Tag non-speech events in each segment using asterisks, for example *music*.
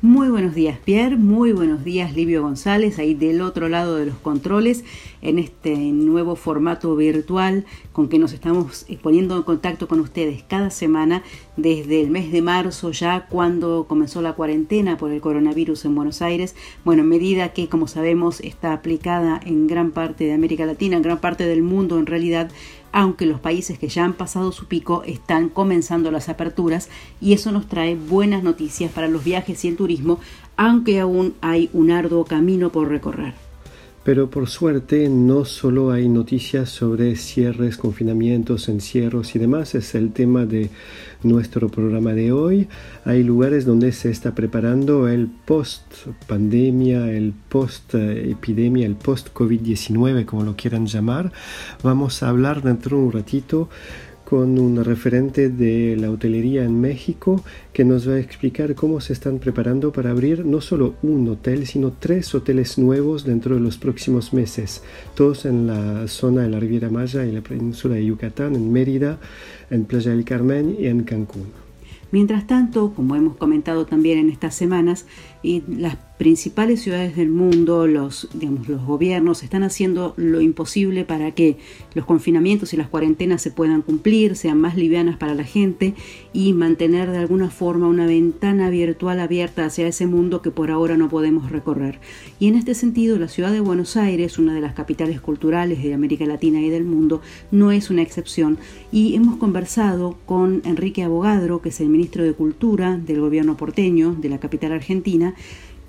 Muy buenos días, Pierre. Muy buenos días, Livio González, ahí del otro lado de los controles, en este nuevo formato virtual con que nos estamos poniendo en contacto con ustedes cada semana desde el mes de marzo, ya cuando comenzó la cuarentena por el coronavirus en Buenos Aires. Bueno, medida que, como sabemos, está aplicada en gran parte de América Latina, en gran parte del mundo en realidad, aunque los países que ya han pasado su pico están comenzando las aperturas y eso nos trae buenas noticias para los viajes y el turismo, aunque aún hay un arduo camino por recorrer. Pero por suerte no solo hay noticias sobre cierres, confinamientos, encierros y demás, es el tema de nuestro programa de hoy. Hay lugares donde se está preparando el post pandemia, el post epidemia, el post COVID-19, como lo quieran llamar. Vamos a hablar dentro de un ratito con un referente de la hotelería en México que nos va a explicar cómo se están preparando para abrir no solo un hotel, sino tres hoteles nuevos dentro de los próximos meses, todos en la zona de la Riviera Maya y la península de Yucatán, en Mérida, en Playa del Carmen y en Cancún. Mientras tanto, como hemos comentado también en estas semanas, y las principales ciudades del mundo, los, digamos, los gobiernos están haciendo lo imposible para que los confinamientos y las cuarentenas se puedan cumplir, sean más livianas para la gente y mantener de alguna forma una ventana virtual abierta hacia ese mundo que por ahora no podemos recorrer. Y en este sentido, la ciudad de Buenos Aires, una de las capitales culturales de América Latina y del mundo, no es una excepción. Y hemos conversado con Enrique Abogadro, que es el ministro de Cultura del gobierno porteño de la capital argentina,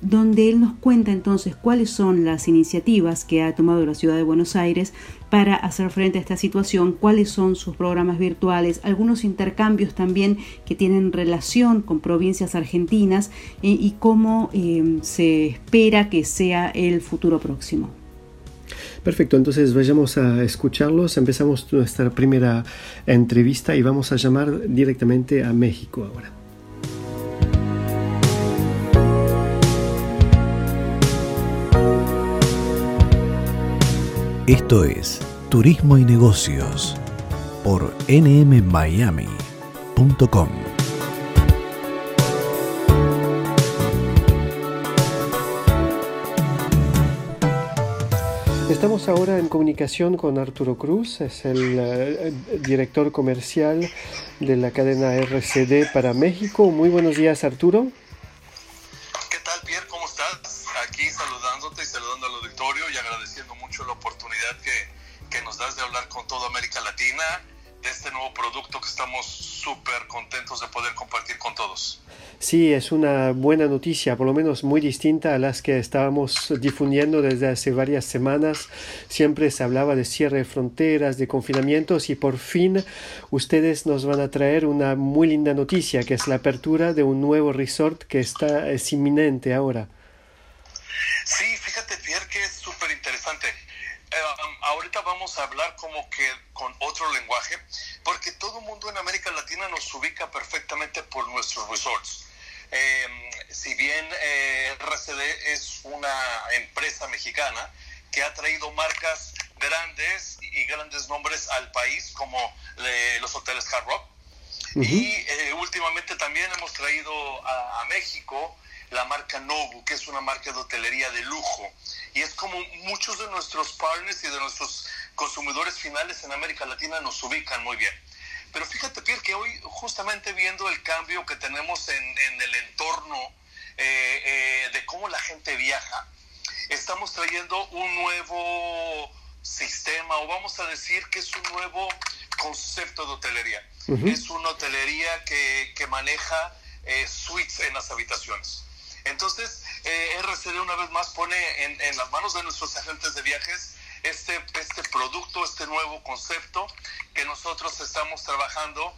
donde él nos cuenta entonces cuáles son las iniciativas que ha tomado la ciudad de Buenos Aires para hacer frente a esta situación, cuáles son sus programas virtuales, algunos intercambios también que tienen relación con provincias argentinas y cómo eh, se espera que sea el futuro próximo. Perfecto, entonces vayamos a escucharlos. Empezamos nuestra primera entrevista y vamos a llamar directamente a México ahora. Esto es Turismo y Negocios por nmmiami.com. Estamos ahora en comunicación con Arturo Cruz, es el uh, director comercial de la cadena RCD para México. Muy buenos días, Arturo. Producto que estamos súper contentos de poder compartir con todos. Sí, es una buena noticia, por lo menos muy distinta a las que estábamos difundiendo desde hace varias semanas. Siempre se hablaba de cierre de fronteras, de confinamientos y por fin ustedes nos van a traer una muy linda noticia, que es la apertura de un nuevo resort que está es inminente ahora. Sí, fíjate, Pierre, que es súper interesante. Um, ahorita vamos a hablar como que con otro lenguaje, porque todo el mundo en América Latina nos ubica perfectamente por nuestros resorts. Eh, si bien eh, RCD es una empresa mexicana que ha traído marcas grandes y grandes nombres al país, como le, los hoteles Hard Rock, Y eh, últimamente también hemos traído a, a México la marca Nobu, que es una marca de hotelería de lujo. Y es como muchos de nuestros partners y de nuestros consumidores finales en América Latina nos ubican muy bien. Pero fíjate, Pierre, que hoy justamente viendo el cambio que tenemos en, el entorno eh, eh, de cómo la gente viaja, estamos trayendo un nuevo sistema, o vamos a decir que es un nuevo concepto de hotelería. Es una hotelería que, que maneja eh, suites en las habitaciones. Entonces, eh, RCD una vez más pone en, en, las manos de nuestros agentes de viajes este, este producto, este nuevo concepto que nosotros estamos trabajando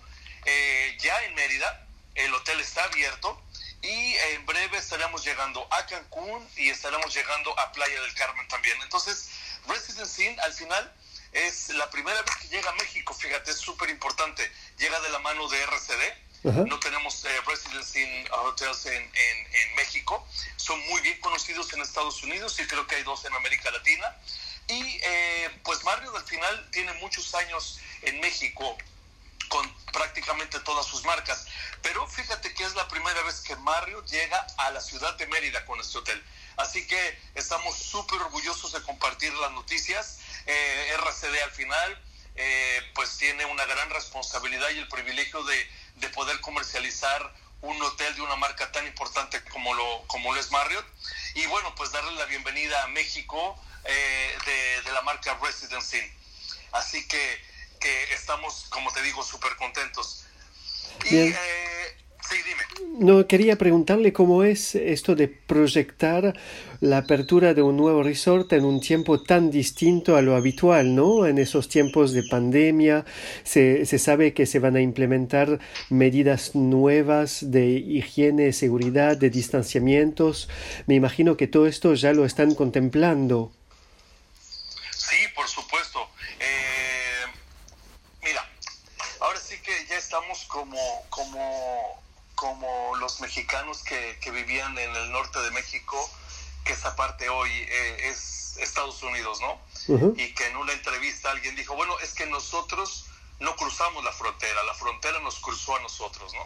eh, ya en Mérida. El hotel está abierto y en breve estaremos llegando a Cancún y estaremos llegando a Playa del Carmen también. Entonces, Residence Inn al final es la primera vez que llega a México, fíjate, es súper importante. Llega de la mano de RCD no tenemos eh, residency hotels en, en, México. Son muy bien conocidos en Estados Unidos y creo que hay dos en América Latina. Y eh, pues Marriott al final tiene muchos años en México con prácticamente todas sus marcas. Pero fíjate que es la primera vez que Marriott llega a la ciudad de Mérida con este hotel. Así que estamos súper orgullosos de compartir las noticias. Eh, RCD al final eh, pues tiene una gran responsabilidad y el privilegio de, de, poder comercializar un hotel de una marca tan importante como lo, como lo es Marriott. Y bueno, pues darle la bienvenida a México eh, de, de, la marca Residence Inn. Así que, que estamos, como te digo, súper contentos. Y, eh, sí, dime. No, quería preguntarle cómo es esto de proyectar la apertura de un nuevo resort en un tiempo tan distinto a lo habitual, ¿no? En esos tiempos de pandemia se, se sabe que se van a implementar medidas nuevas de higiene, seguridad, de distanciamientos. Me imagino que todo esto ya lo están contemplando. Por supuesto. Eh, mira, ahora sí que ya estamos como, como, como los mexicanos que, que vivían en el norte de México que esa parte hoy eh, es Estados Unidos, ¿no? Y que en una entrevista alguien dijo, bueno, es que nosotros no cruzamos la frontera, la frontera nos cruzó a nosotros, ¿no?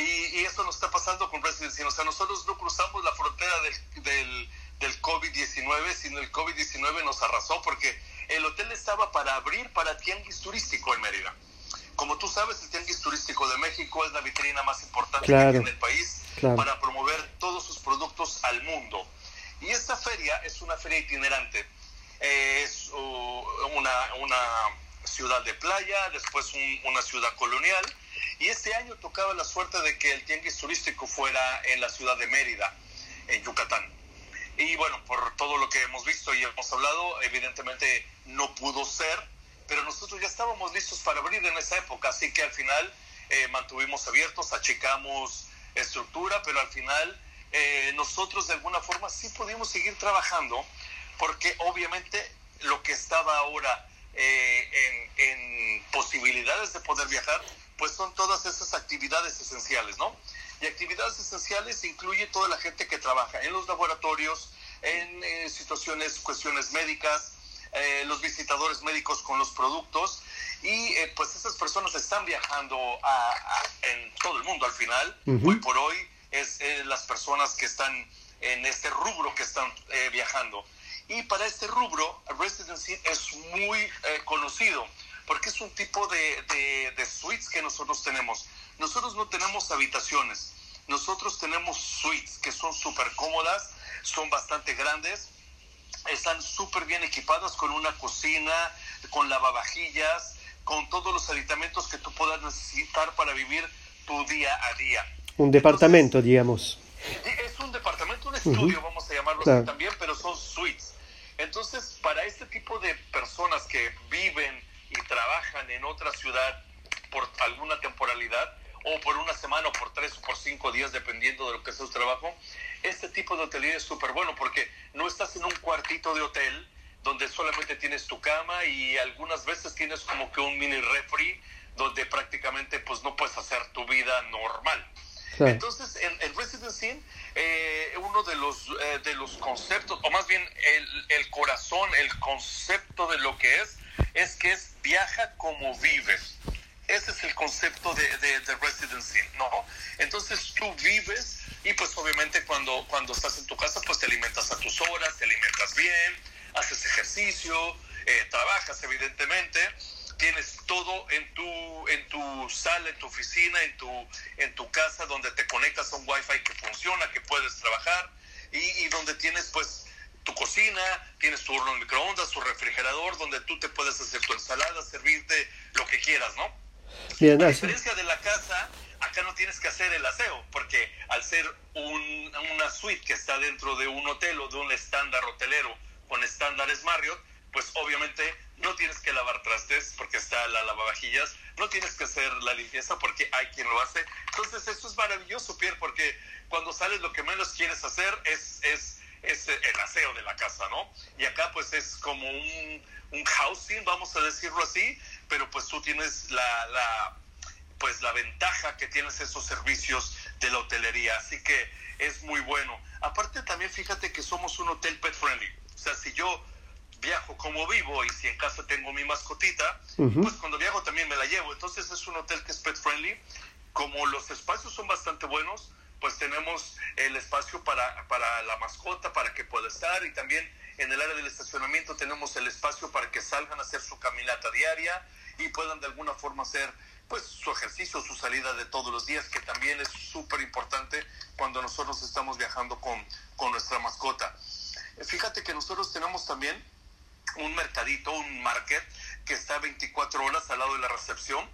Y, y esto nos está pasando con Residency, o sea, nosotros no cruzamos la frontera del, del, del COVID-19, sino el COVID-19 nos arrasó porque el hotel estaba para abrir para tianguis turístico en Mérida. Como tú sabes, el tianguis turístico de México es la vitrina más importante que tiene el país para promover todos sus productos al mundo. Y esta feria es una feria itinerante. es una, una, ciudad de playa, después una ciudad colonial. Y este año tocaba la suerte de que el tianguis turístico fuera en la ciudad de Mérida, en Yucatán. Y bueno, por todo lo que hemos visto y hemos hablado, evidentemente no pudo ser, pero nosotros ya estábamos listos para abrir en esa época, así que al final eh, mantuvimos abiertos, achicamos estructura, pero al final eh, nosotros de alguna forma sí pudimos seguir trabajando, porque obviamente lo que estaba ahora eh, en, posibilidades de poder viajar, pues son todas esas actividades esenciales, ¿no? Y actividades esenciales incluye toda la gente que trabaja en los laboratorios, en eh, situaciones, cuestiones médicas, los visitadores médicos con los productos y pues esas personas están viajando en todo el mundo al final, hoy por hoy es eh, las personas que están en este rubro que están eh, viajando. Y para este rubro, Residency es muy eh, conocido porque es un tipo de, de, suites que nosotros tenemos. Nosotros no tenemos habitaciones, nosotros tenemos suites que son súper cómodas, son bastante grandes, están súper bien equipadas con una cocina, con lavavajillas, con todos los aditamentos que tú puedas necesitar para vivir tu día a día. Un departamento, digamos. Es un departamento, un estudio, vamos a llamarlo así también, pero son suites. Entonces, para este tipo de personas que viven y trabajan en otra ciudad por alguna temporalidad, o por una semana, o por tres, o por cinco días, dependiendo de lo que sea su trabajo, este tipo de hotelería es súper bueno porque no estás en un cuartito de hotel donde solamente tienes tu cama y algunas veces tienes como que un mini refri donde prácticamente pues no puedes hacer tu vida normal. Entonces, en, el Residency, eh, uno de los, eh, de los conceptos, o más bien el, el, corazón, el concepto de lo que es, es que es viaja como vives. Ese es el concepto de, de, de residency, ¿no? Entonces tú vives y pues obviamente cuando, cuando estás en tu casa pues te alimentas a tus horas, te alimentas bien, haces ejercicio, eh, trabajas evidentemente, tienes todo en tu, en tu sala, en tu oficina, en tu, en tu casa donde te conectas a un wifi que funciona, que puedes trabajar y, y donde tienes pues tu cocina, tienes tu horno de microondas, tu refrigerador, donde tú te puedes hacer tu ensalada, servirte lo que quieras, ¿no? Bien, a diferencia de la casa, acá no tienes que hacer el aseo, porque al ser un, una suite que está dentro de un hotel o de un estándar hotelero con estándares Marriott, pues obviamente no tienes que lavar trastes porque está la lavavajillas, no tienes que hacer la limpieza porque hay quien lo hace. Entonces eso es maravilloso, Pierre, porque cuando sales lo que menos quieres hacer es, es, es el aseo de la casa, ¿no? Y acá pues es como un, un housing, vamos a decirlo así, pero pues tú tienes la, la, pues la ventaja que tienes esos servicios de la hotelería, así que es muy bueno. Aparte también fíjate que somos un hotel pet friendly, o sea, si yo viajo como vivo y si en casa tengo mi mascotita, pues cuando viajo también me la llevo, entonces es un hotel que es pet friendly, como los espacios son bastante buenos, pues tenemos el espacio para, para la mascota, para que pueda estar y también en el área del estacionamiento tenemos el espacio para que salgan a hacer su caminata diaria y puedan de alguna forma hacer pues su ejercicio, su salida de todos los días, que también es súper importante cuando nosotros estamos viajando con, con nuestra mascota. Fíjate que nosotros tenemos también un mercadito, un market, que está 24 horas al lado de la recepción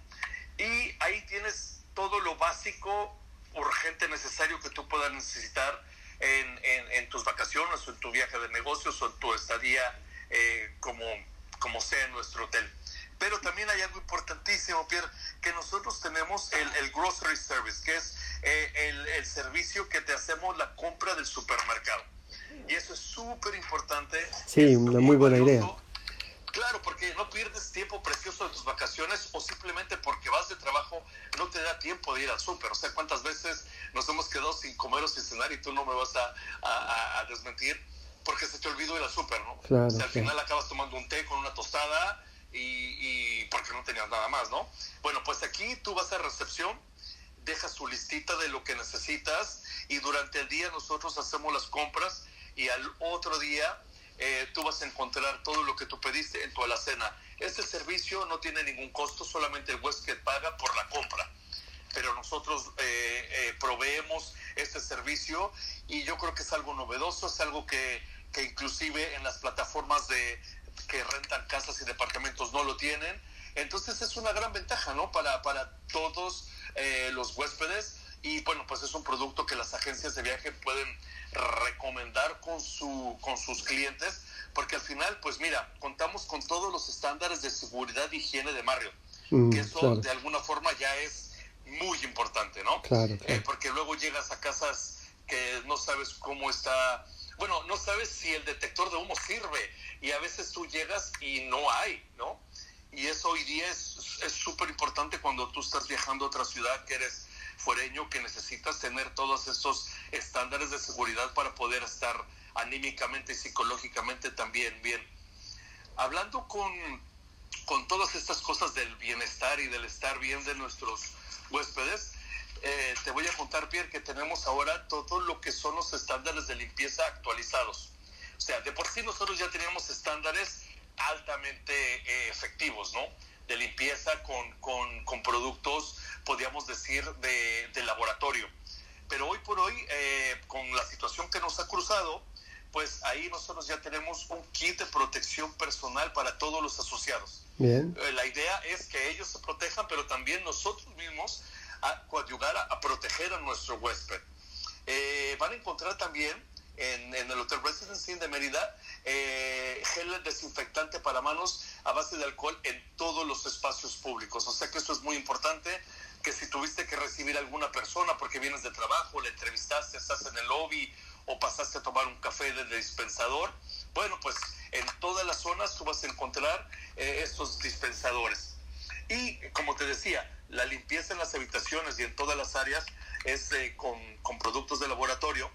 y ahí tienes todo lo básico, urgente, necesario que tú puedas necesitar en, en, en, tus vacaciones o en tu viaje de negocios o en tu estadía eh, como, como sea en nuestro hotel. Pero también hay algo importantísimo, Pierre, que nosotros tenemos el, el grocery service, que es eh, el, el, servicio que te hacemos la compra del supermercado. Y eso es súper importante. Sí, una muy buena idea. Claro, porque no pierdes tiempo precioso de tus vacaciones o simplemente porque vas de trabajo no te da tiempo de ir al súper. O sea, ¿cuántas veces nos hemos quedado sin comer o sin cenar y tú no me vas a, a, a desmentir porque se te olvidó ir al súper, ¿no? Claro, o sea, al final acabas tomando un té con una tostada y, y porque no tenías nada más, ¿no? Bueno, pues aquí tú vas a recepción, dejas tu listita de lo que necesitas y durante el día nosotros hacemos las compras y al otro día eh, tú vas a encontrar todo lo que tú pediste en tu alacena. Este servicio no tiene ningún costo, solamente el huésped paga por la compra. Pero nosotros eh, eh, proveemos este servicio y yo creo que es algo novedoso, es algo que, que inclusive en las plataformas de, que rentan casas y departamentos no lo tienen. Entonces es una gran ventaja, ¿no? Para, para todos los huéspedes y bueno, pues es un producto que las agencias de viaje pueden recomendar con, su, con sus clientes, porque al final, pues mira, contamos con todos los estándares de seguridad y higiene de Mario, Mm, que eso claro. de alguna forma ya es muy importante, ¿no? Claro, claro. Eh, porque luego llegas a casas que no sabes cómo está, bueno, no sabes si el detector de humo sirve y a veces tú llegas y no hay, ¿no? Y eso hoy día es súper importante cuando tú estás viajando a otra ciudad que eres fuereño, que necesitas tener todos estos estándares de seguridad para poder estar anímicamente y psicológicamente también bien. Hablando con, con todas estas cosas del bienestar y del estar bien de nuestros huéspedes, eh, te voy a contar, Pierre, que tenemos ahora todo lo que son los estándares de limpieza actualizados. O sea, de por sí nosotros ya teníamos estándares altamente eh, efectivos, ¿no? De limpieza con, con, con productos, podríamos decir, de, de, laboratorio. Pero hoy por hoy, eh, con la situación que nos ha cruzado, pues ahí nosotros ya tenemos un kit de protección personal para todos los asociados. Bien. Eh, la idea es que ellos se protejan, pero también nosotros mismos a coadyugar a, a proteger a nuestro huésped. Eh, van a encontrar también en, en, el Hotel Residency de Mérida eh, gel desinfectante para manos a base de alcohol en todos los espacios públicos. O sea que eso es muy importante, que si tuviste que recibir a alguna persona porque vienes de trabajo, le entrevistaste, estás en el lobby o pasaste a tomar un café del dispensador, bueno, pues en todas las zonas tú vas a encontrar eh, estos dispensadores. Y como te decía, la limpieza en las habitaciones y en todas las áreas es eh, con, con productos de laboratorio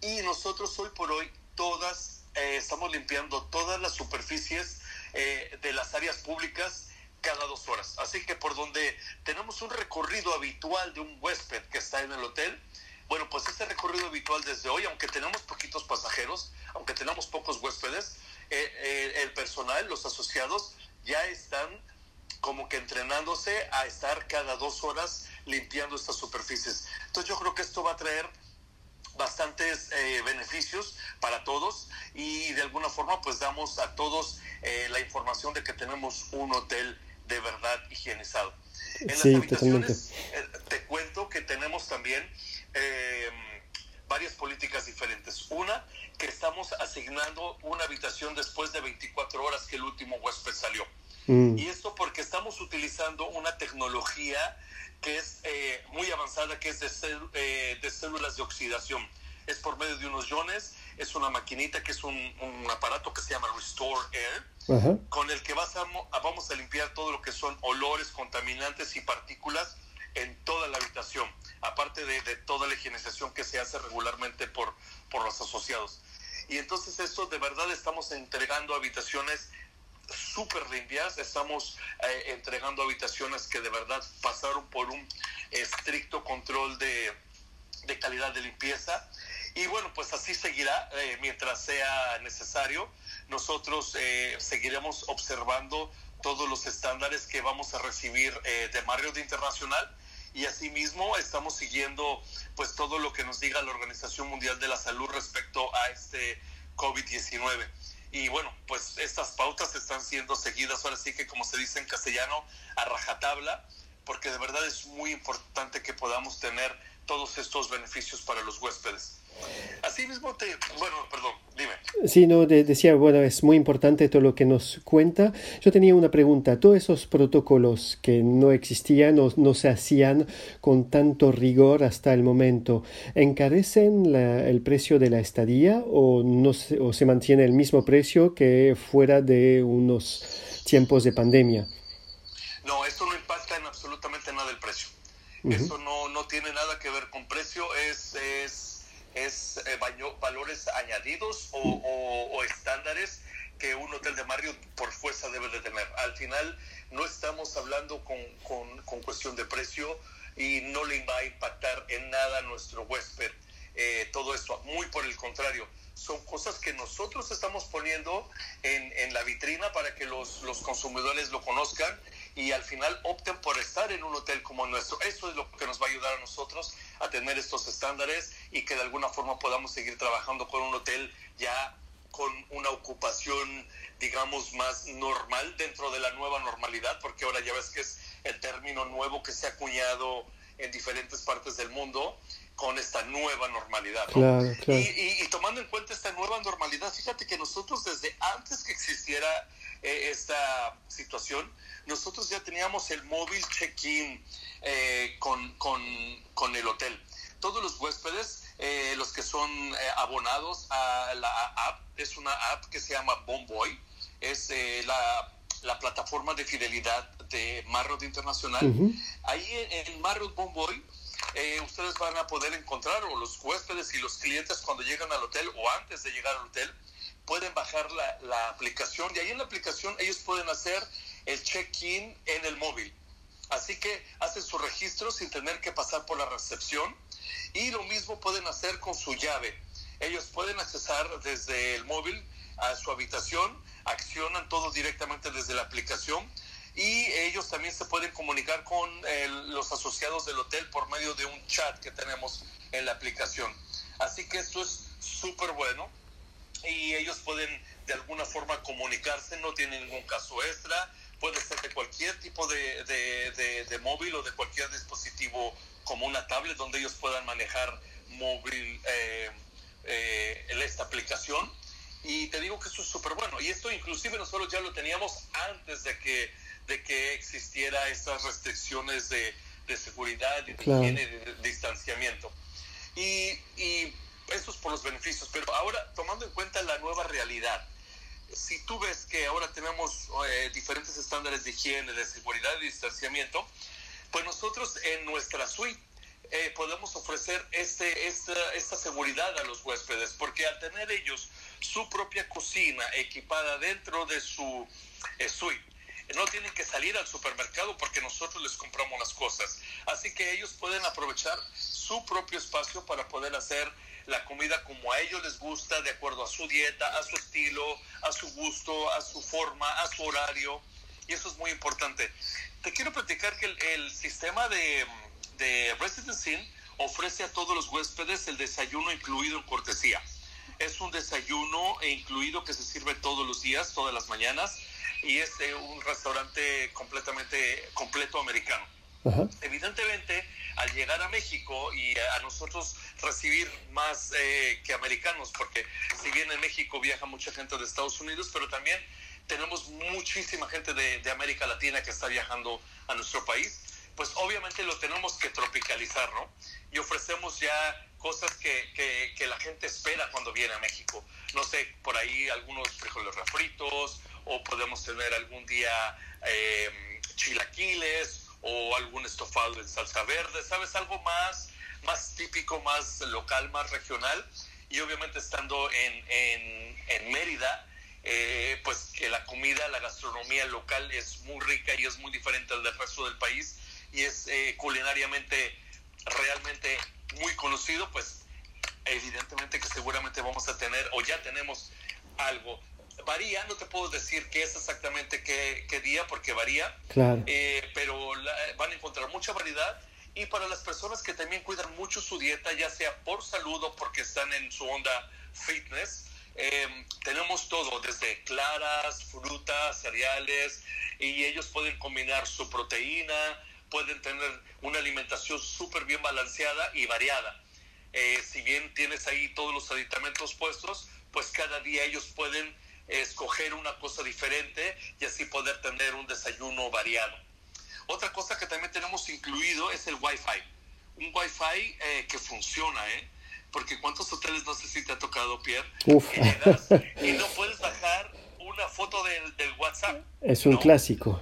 y nosotros hoy por hoy todas eh, estamos limpiando todas las superficies eh, de las áreas públicas cada dos horas. Así que por donde tenemos un recorrido habitual de un huésped que está en el hotel, bueno, pues ese recorrido habitual desde hoy, aunque tenemos poquitos pasajeros, aunque tenemos pocos huéspedes, eh, eh, el personal, los asociados, ya están como que entrenándose a estar cada dos horas limpiando estas superficies. Entonces yo creo que esto va a traer bastantes eh, beneficios para todos y de alguna forma pues damos a todos la información de que tenemos un hotel de verdad higienizado. En las habitaciones te cuento que tenemos también eh, varias políticas diferentes. Una, que estamos asignando una habitación después de 24 horas que el último huésped salió. Mm. Y esto porque estamos utilizando una tecnología que es eh, muy avanzada, que es de, eh, de, células de oxidación. Es por medio de unos iones, es una maquinita que es un, un aparato que se llama Restore Air, con el que vas a, vamos a limpiar todo lo que son olores, contaminantes y partículas en toda la habitación, aparte de, toda la higienización que se hace regularmente por, por los asociados. Y entonces esto de verdad estamos entregando habitaciones súper limpias, estamos eh, entregando habitaciones que de verdad pasaron por un estricto control de, de calidad de limpieza. Y bueno, pues así seguirá eh, mientras sea necesario. Nosotros eh, seguiremos observando todos los estándares que vamos a recibir de Marriott Internacional y asimismo estamos siguiendo pues todo lo que nos diga la Organización Mundial de la Salud respecto a este COVID-19. Y bueno, pues estas pautas están siendo seguidas ahora sí que como se dice en castellano a rajatabla, porque de verdad es muy importante que podamos tener todos estos beneficios para los huéspedes. Así mismo te... Bueno, perdón, dime. Sí, no, decía, bueno, es muy importante todo lo que nos cuenta. Yo tenía una pregunta. ¿Todos esos protocolos que no existían o no se hacían con tanto rigor hasta el momento, ¿encarecen el precio de la estadía o, no se, o se mantiene el mismo precio que fuera de unos tiempos de pandemia? No, esto no impacta en absolutamente nada el precio. Eso no, no tiene nada que ver con precio, es, es es eh, valores añadidos o, estándares que un hotel de Marriott por fuerza debe de tener. Al final no estamos hablando con, con, cuestión de precio y no le va a impactar en nada a nuestro huésped eh, todo esto. Muy por el contrario, son cosas que nosotros estamos poniendo en, en la vitrina para que los, los consumidores lo conozcan y al final opten por estar en un hotel como nuestro. Eso es lo que nos va a ayudar a nosotros a tener estos estándares y que de alguna forma podamos seguir trabajando con un hotel ya con una ocupación, digamos, más normal dentro de la nueva normalidad, porque ahora ya ves que es el término nuevo que se ha acuñado en diferentes partes del mundo con esta nueva normalidad. Y, tomando en cuenta esta nueva normalidad, fíjate que nosotros desde antes que existiera eh, esta situación, nosotros ya teníamos el móvil check-in eh, con, con, con, el hotel. Todos los huéspedes, eh, los que son abonados a la app, es una app que se llama Bomboy, es la, la, plataforma de fidelidad de Marriott Internacional. Ahí en, en Marriott Bomboy, eh, ustedes van a poder encontrar, o los huéspedes y los clientes cuando llegan al hotel o antes de llegar al hotel, pueden bajar la, la aplicación y ahí en la aplicación ellos pueden hacer el check-in en el móvil. Así que hacen su registro sin tener que pasar por la recepción y lo mismo pueden hacer con su llave. Ellos pueden accesar desde el móvil a su habitación, accionan todo directamente desde la aplicación y ellos también se pueden comunicar con eh, los asociados del hotel por medio de un chat que tenemos en la aplicación. Así que esto es súper bueno y ellos pueden de alguna forma comunicarse, no tienen ningún caso extra, puede ser de cualquier tipo de, de, móvil o de cualquier dispositivo como una tablet donde ellos puedan manejar móvil eh, eh, esta aplicación. Y te digo que esto es súper bueno. Y esto inclusive nosotros ya lo teníamos antes de que de que existiera esas restricciones de, de seguridad, de higiene, de, distanciamiento. Y, y eso es por los beneficios, pero ahora tomando en cuenta la nueva realidad, si tú ves que ahora tenemos eh, diferentes estándares de higiene, de seguridad y distanciamiento, pues nosotros en nuestra suite eh, podemos ofrecer este, esta, seguridad a los huéspedes, porque al tener ellos su propia cocina equipada dentro de su eh, suite, no tienen que salir al supermercado porque nosotros les compramos las cosas. Así que ellos pueden aprovechar su propio espacio para poder hacer la comida como a ellos les gusta, de acuerdo a su dieta, a su estilo, a su gusto, a su forma, a su horario. Y eso es muy importante. Te quiero platicar que el, sistema de, de Residence Inn ofrece a todos los huéspedes el desayuno incluido en cortesía. Es un desayuno incluido que se sirve todos los días, todas las mañanas y es un restaurante completamente completo americano. Evidentemente, al llegar a México y a nosotros recibir más eh, que americanos, porque si bien en México viaja mucha gente de Estados Unidos, pero también tenemos muchísima gente de, de América Latina que está viajando a nuestro país, pues obviamente lo tenemos que tropicalizar, ¿no? Y ofrecemos ya cosas que, que, que, la gente espera cuando viene a México. No sé, por ahí algunos frijoles refritos, o podemos tener algún día eh, chilaquiles o algún estofado en salsa verde, ¿sabes? Algo más, más típico, más local, más regional. Y obviamente estando en, en, en Mérida, eh, pues que la comida, la gastronomía local es muy rica y es muy diferente al del resto del país y es eh, culinariamente realmente muy conocido, pues evidentemente que seguramente vamos a tener o ya tenemos algo varía, no te puedo decir qué es exactamente qué, día, porque varía, claro. Eh, pero van a encontrar mucha variedad. Y para las personas que también cuidan mucho su dieta, ya sea por salud o porque están en su onda fitness, em, tenemos todo, desde claras, frutas, cereales, y ellos pueden combinar su proteína, pueden tener una alimentación súper bien balanceada y variada. Eh, si bien tienes ahí todos los aditamentos puestos, pues cada día ellos pueden escoger una cosa diferente y así poder tener un desayuno variado. Otra cosa que también tenemos incluido es el Wi-Fi. Un Wi-Fi eh, que funciona, ¿eh? Porque ¿cuántos hoteles no sé si te ha tocado, Pierre? Y, no puedes bajar una foto del, del WhatsApp. Es un clásico.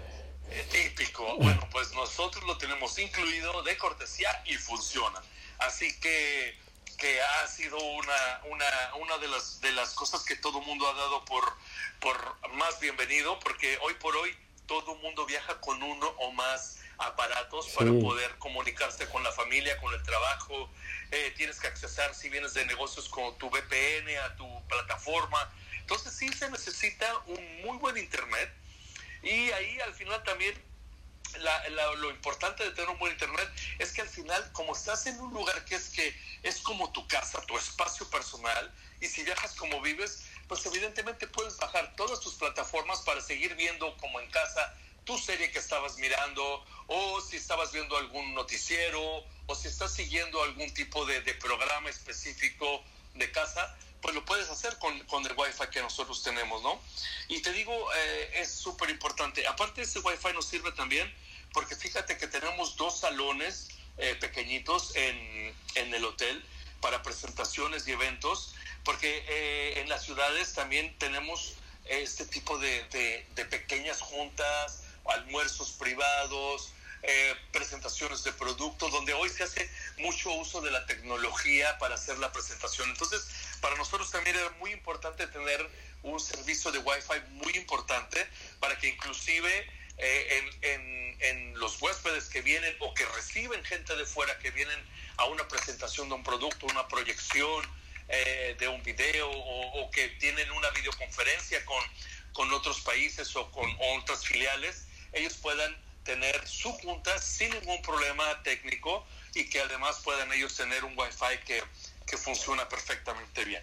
Eh, típico. Bueno, pues nosotros lo tenemos incluido de cortesía y funciona. Así que que ha sido una, una, una de, las, de las cosas que todo mundo ha dado por, por más bienvenido, porque hoy por hoy todo el mundo viaja con uno o más aparatos para poder comunicarse con la familia, con el trabajo. Eh, tienes que accesar, si vienes de negocios, con tu VPN a tu plataforma. Entonces sí se necesita un muy buen Internet. Y ahí al final también lo importante de tener un buen internet es que al final, como estás en un lugar que es que es como tu casa, tu espacio personal, y si viajas como vives, pues evidentemente puedes bajar todas tus plataformas para seguir viendo como en casa tu serie que estabas mirando, o si estabas viendo algún noticiero, o si estás siguiendo algún tipo de, programa específico de casa, pues lo puedes hacer con, con, el Wi-Fi que nosotros tenemos, ¿no? Y te digo, eh, es súper importante. Aparte, ese Wi-Fi nos sirve también porque fíjate que tenemos dos salones eh, pequeñitos en, en, el hotel para presentaciones y eventos, porque eh, en las ciudades también tenemos este tipo de, de, pequeñas juntas, almuerzos privados, eh, presentaciones de productos, donde hoy se hace mucho uso de la tecnología para hacer la presentación. Entonces, para nosotros también era muy importante tener un servicio de Wi-Fi muy importante para que inclusive en, en, en, los huéspedes que vienen o que reciben gente de fuera que vienen a una presentación de un producto, una proyección eh, de un video o, que tienen una videoconferencia con, con otros países o con otras filiales, ellos puedan tener su junta sin ningún problema técnico y que además puedan ellos tener un wifi que, que funciona perfectamente bien.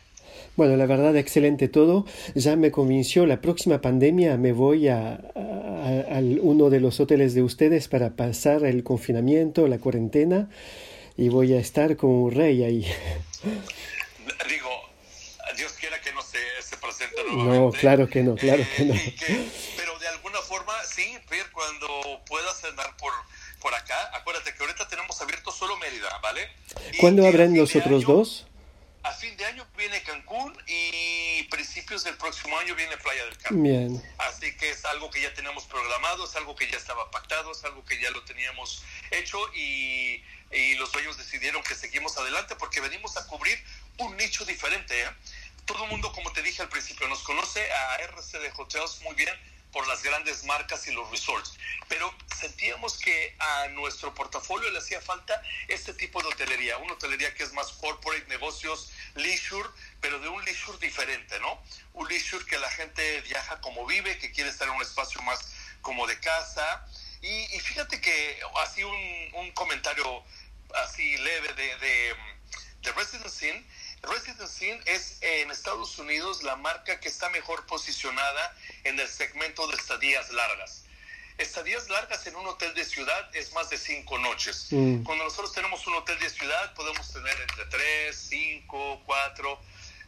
Bueno, la verdad, excelente todo. Ya me convenció, la próxima pandemia me voy a, a, uno de los hoteles de ustedes para pasar el confinamiento, la cuarentena, y voy a estar como un rey ahí. *laughs* Dios quiera que no se, se presente nuevamente. No, claro que no, claro que no. pero de alguna forma, sí, Pierre, cuando puedas andar por, por acá, acuérdate que ahorita tenemos abierto solo Mérida, ¿vale? ¿Cuándo abren los otros dos? a fin de año viene Cancún y principios del próximo año viene Playa del Carmen. Bien. Así que es algo que ya tenemos programado, es algo que ya estaba pactado, es algo que ya lo teníamos hecho y, y los dueños decidieron que seguimos adelante porque venimos a cubrir un nicho diferente. ¿eh? Todo el mundo, como te dije al principio, nos conoce a RC de Hotels muy bien por las grandes marcas y los resorts. Pero sentíamos que a nuestro portafolio le hacía falta este tipo de hotelería, una hotelería que es más corporate, negocios, leisure, pero de un leisure diferente, ¿no? Un leisure que la gente viaja como vive, que quiere estar en un espacio más como de casa. Y, fíjate que así un, un, comentario así leve de, de, de Residence Inn, Residence Inn es en Estados Unidos la marca que está mejor posicionada en el segmento de estadías largas. Estadías largas en un hotel de ciudad es más de cinco noches. Mm. Cuando nosotros tenemos un hotel de ciudad podemos tener entre tres, cinco, cuatro,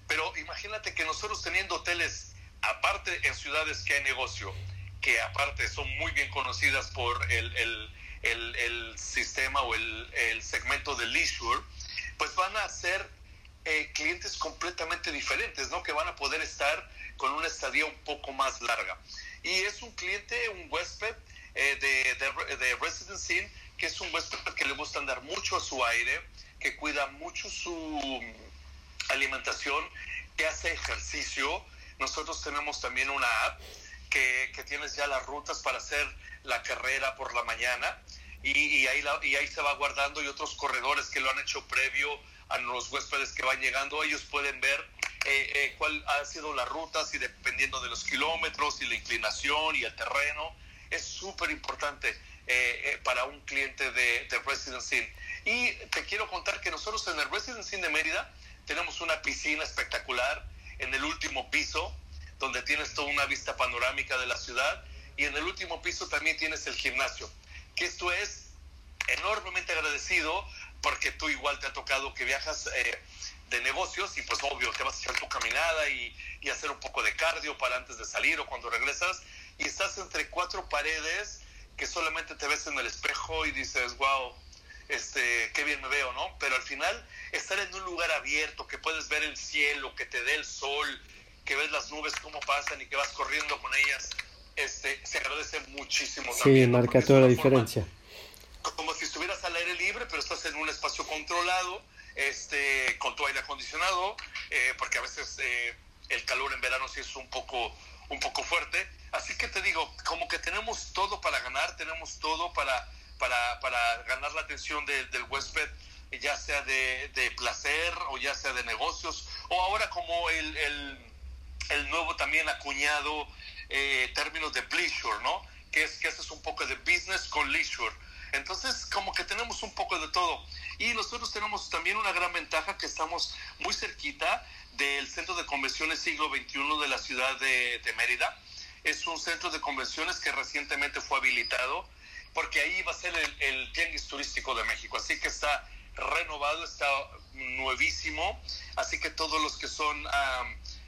pero imagínate que nosotros teniendo hoteles aparte en ciudades que hay negocio, que aparte son muy bien conocidas por el, el, el, el sistema o el, segmento de leisure, pues van a ser eh, clientes completamente diferentes, ¿no? Que van a poder estar con una estadía un poco más larga. Y es un cliente, un huésped eh, de, de, Residence Inn, que es un huésped que le gusta andar mucho a su aire, que cuida mucho su alimentación, que hace ejercicio. Nosotros tenemos también una app que, que tienes ya las rutas para hacer la carrera por la mañana y, y ahí, y ahí se va guardando y otros corredores que lo han hecho previo a los huéspedes que van llegando, ellos pueden ver eh, eh, cuál ha sido la ruta, y dependiendo de los kilómetros y la inclinación y el terreno, es súper importante eh, para un cliente de, de Residence Inn. Y te quiero contar que nosotros en el Residence Inn de Mérida tenemos una piscina espectacular en el último piso, donde tienes toda una vista panorámica de la ciudad, y en el último piso también tienes el gimnasio, que esto es enormemente agradecido porque tú igual te ha tocado que viajas eh, de negocios y pues obvio te vas a echar tu caminada y, y, hacer un poco de cardio para antes de salir o cuando regresas y estás entre cuatro paredes que solamente te ves en el espejo y dices, wow, este, qué bien me veo, ¿no? Pero al final estar en un lugar abierto, que puedes ver el cielo, que te dé el sol, que ves las nubes cómo pasan y que vas corriendo con ellas, este, se agradece muchísimo. Sí, marca toda la diferencia como si estuvieras al aire libre, pero estás en un espacio controlado, este, con tu aire acondicionado, eh, porque a veces eh, el calor en verano sí es un poco, un poco fuerte. Así que te digo, como que tenemos todo para ganar, tenemos todo para, para, para ganar la atención del huésped, ya sea de, de, placer o ya sea de negocios, o ahora como el, el, el nuevo también acuñado eh, término de leisure, ¿no? Que es que haces un poco de business con leisure entonces, como que tenemos un poco de todo. Y nosotros tenemos también una gran ventaja que estamos muy cerquita del Centro de Convenciones Siglo XXI de la ciudad de, Mérida. Es un centro de convenciones que recientemente fue habilitado porque ahí va a ser el, el Tianguis Turístico de México. Así que está renovado, está nuevísimo. Así que todos los que son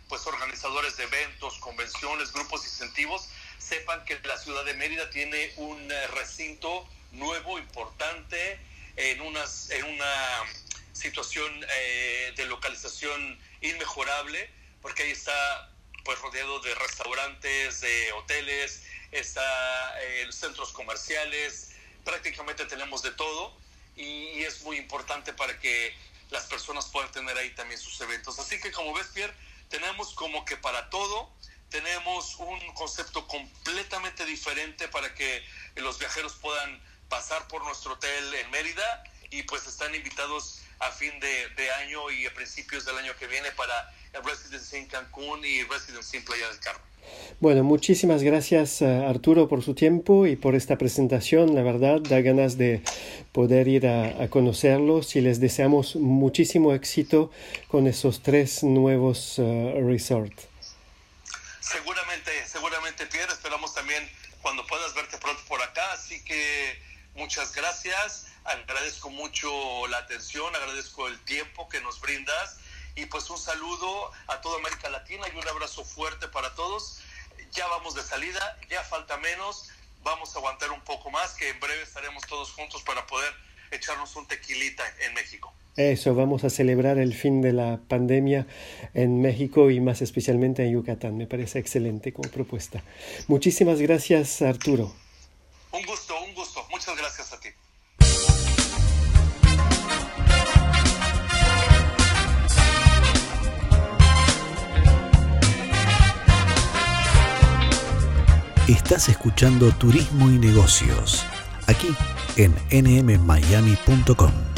pues organizadores de eventos, convenciones, grupos incentivos, sepan que la ciudad de Mérida tiene un eh, recinto nuevo, importante, en, unas, en una situación eh, de localización inmejorable, porque ahí está pues rodeado de restaurantes, de hoteles, está eh, centros comerciales, prácticamente tenemos de todo y, es muy importante para que las personas puedan tener ahí también sus eventos. Así que como ves, Pierre, tenemos como que para todo, tenemos un concepto completamente diferente para que los viajeros puedan pasar por nuestro hotel en Mérida y pues están invitados a fin de, año y a principios del año que viene para Residency en Cancún y Residency en Playa del Carmen. Bueno, muchísimas gracias Arturo por su tiempo y por esta presentación. La verdad, da ganas de poder ir a, conocerlos y les deseamos muchísimo éxito con esos tres nuevos uh, resorts. Seguramente, seguramente Pierre, esperamos también cuando puedas verte pronto por acá, así que muchas gracias, agradezco mucho la atención, agradezco el tiempo que nos brindas y pues un saludo a toda América Latina y un abrazo fuerte para todos. Ya vamos de salida, ya falta menos, vamos a aguantar un poco más, que en breve estaremos todos juntos para poder echarnos un tequilita en México. Eso, vamos a celebrar el fin de la pandemia en México y más especialmente en Yucatán. Me parece excelente como propuesta. Muchísimas gracias, Arturo. Un gusto, un gusto. Estás escuchando Turismo y Negocios, aquí en nmmiami.com.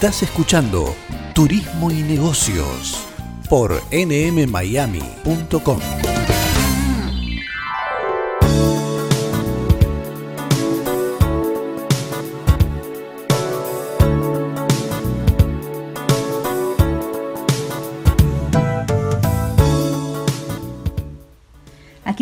Estás escuchando Turismo y Negocios por nmmiami.com.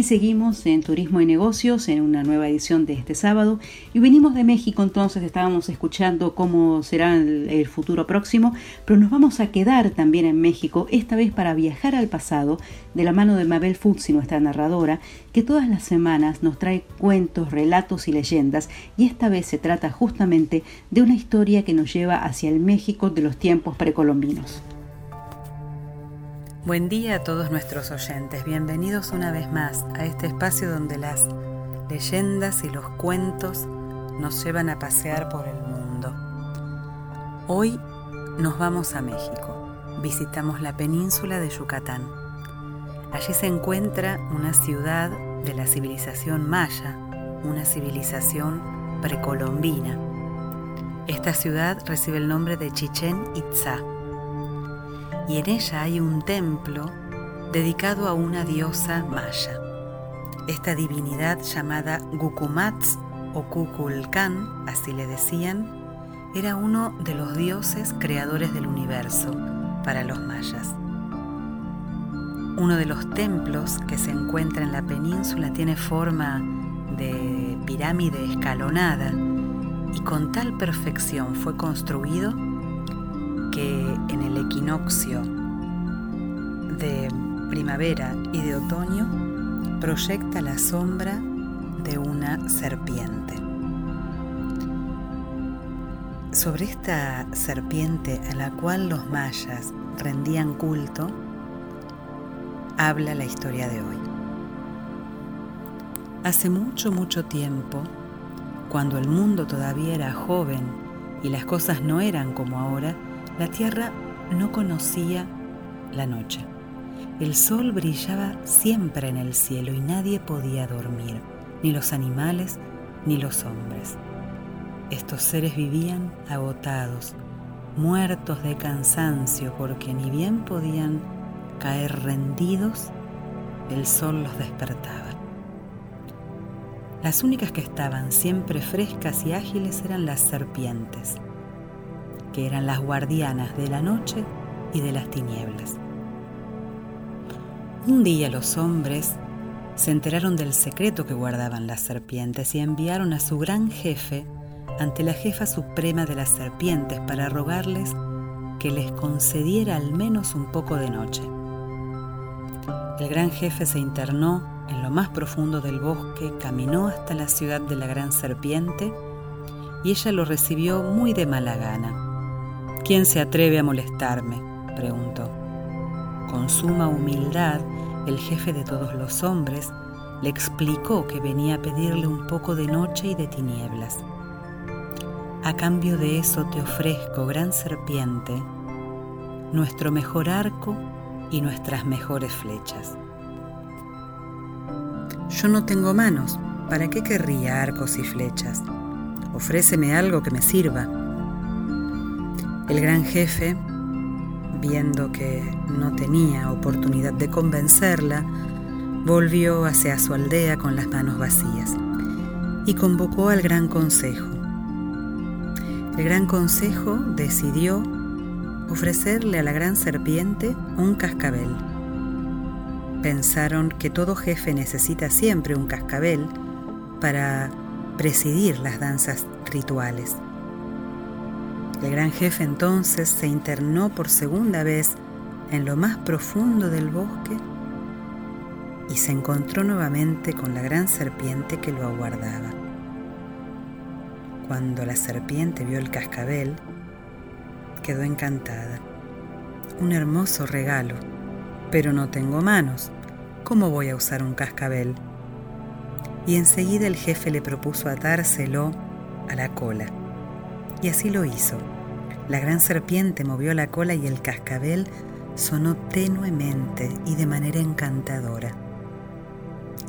seguimos en Turismo y Negocios en una nueva edición de este sábado y venimos de México entonces estábamos escuchando cómo será el, futuro próximo, pero nos vamos a quedar también en México, esta vez para viajar al pasado de la mano de Mabel Futsi, nuestra narradora, que todas las semanas nos trae cuentos, relatos y leyendas y esta vez se trata justamente de una historia que nos lleva hacia el México de los tiempos precolombinos. Buen día a todos nuestros oyentes, bienvenidos una vez más a este espacio donde las leyendas y los cuentos nos llevan a pasear por el mundo. Hoy nos vamos a México, visitamos la península de Yucatán. Allí se encuentra una ciudad de la civilización maya, una civilización precolombina. Esta ciudad recibe el nombre de Chichen Itzá y en ella hay un templo dedicado a una diosa maya. Esta divinidad llamada Gukumats o Kukulkan, así le decían, era uno de los dioses creadores del universo para los mayas. Uno de los templos que se encuentra en la península tiene forma de pirámide escalonada y con tal perfección fue construido que en el equinoccio de primavera y de otoño proyecta la sombra de una serpiente. sobre esta serpiente a la cual los mayas rendían culto, habla la historia de hoy. Hace mucho, mucho tiempo, cuando el mundo todavía era joven y las cosas no eran como ahora, la tierra no conocía la noche. El sol brillaba siempre en el cielo y nadie podía dormir, ni los animales ni los hombres. Estos seres vivían agotados, muertos de cansancio, porque ni bien podían caer rendidos, el sol los despertaba. Las únicas que estaban siempre frescas y ágiles eran las serpientes, que eran las guardianas de la noche y de las tinieblas. Un día los hombres se enteraron del secreto que guardaban las serpientes y enviaron a su gran jefe ante la jefa suprema de las serpientes para rogarles que les concediera al menos un poco de noche. El gran jefe se internó en lo más profundo del bosque, caminó hasta la ciudad de la gran serpiente y ella lo recibió muy de mala gana. ¿Quién se atreve a molestarme? preguntó. Con suma humildad, el jefe de todos los hombres le explicó que venía a pedirle un poco de noche y de tinieblas. A cambio de eso te ofrezco, gran serpiente, nuestro mejor arco y nuestras mejores flechas. Yo no tengo manos, ¿para qué querría arcos y flechas? Ofréceme algo que me sirva. El gran jefe, viendo que no tenía oportunidad de convencerla, volvió hacia su aldea con las manos vacías y convocó al gran consejo. El gran consejo decidió ofrecerle a la gran serpiente un cascabel. Pensaron que todo jefe necesita siempre un cascabel para presidir las danzas rituales. El gran jefe entonces se internó por segunda vez en lo más profundo del bosque y se encontró nuevamente con la gran serpiente que lo aguardaba. Cuando la serpiente vio el cascabel, quedó encantada. Un hermoso regalo, pero no tengo manos. ¿Cómo voy a usar un cascabel? Y enseguida el jefe le propuso atárselo a la cola. Y así lo hizo. La gran serpiente movió la cola y el cascabel sonó tenuemente y de manera encantadora.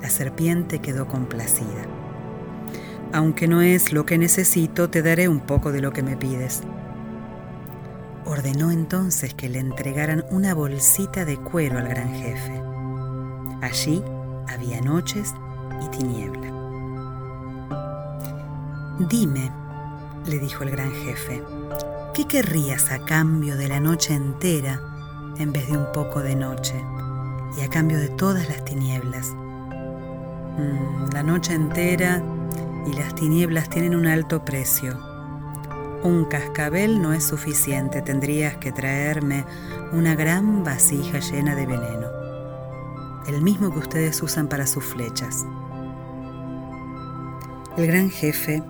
La serpiente quedó complacida. Aunque no es lo que necesito, te daré un poco de lo que me pides. Ordenó entonces que le entregaran una bolsita de cuero al gran jefe. Allí había noches y tiniebla. Dime, le dijo el gran jefe, ¿qué querrías a cambio de la noche entera en vez de un poco de noche y a cambio de todas las tinieblas? Mm, la noche entera y las tinieblas tienen un alto precio. Un cascabel no es suficiente, tendrías que traerme una gran vasija llena de veneno, el mismo que ustedes usan para sus flechas. El gran jefe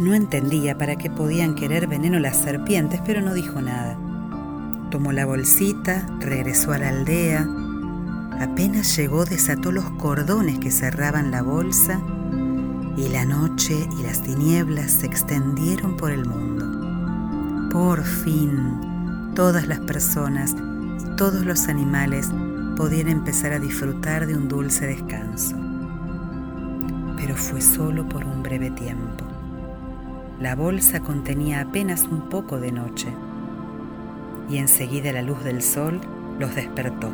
no entendía para qué podían querer veneno las serpientes, pero no dijo nada. Tomó la bolsita, regresó a la aldea, apenas llegó desató los cordones que cerraban la bolsa y la noche y las tinieblas se extendieron por el mundo. Por fin, todas las personas y todos los animales podían empezar a disfrutar de un dulce descanso. Pero fue solo por un breve tiempo. La bolsa contenía apenas un poco de noche y enseguida la luz del sol los despertó.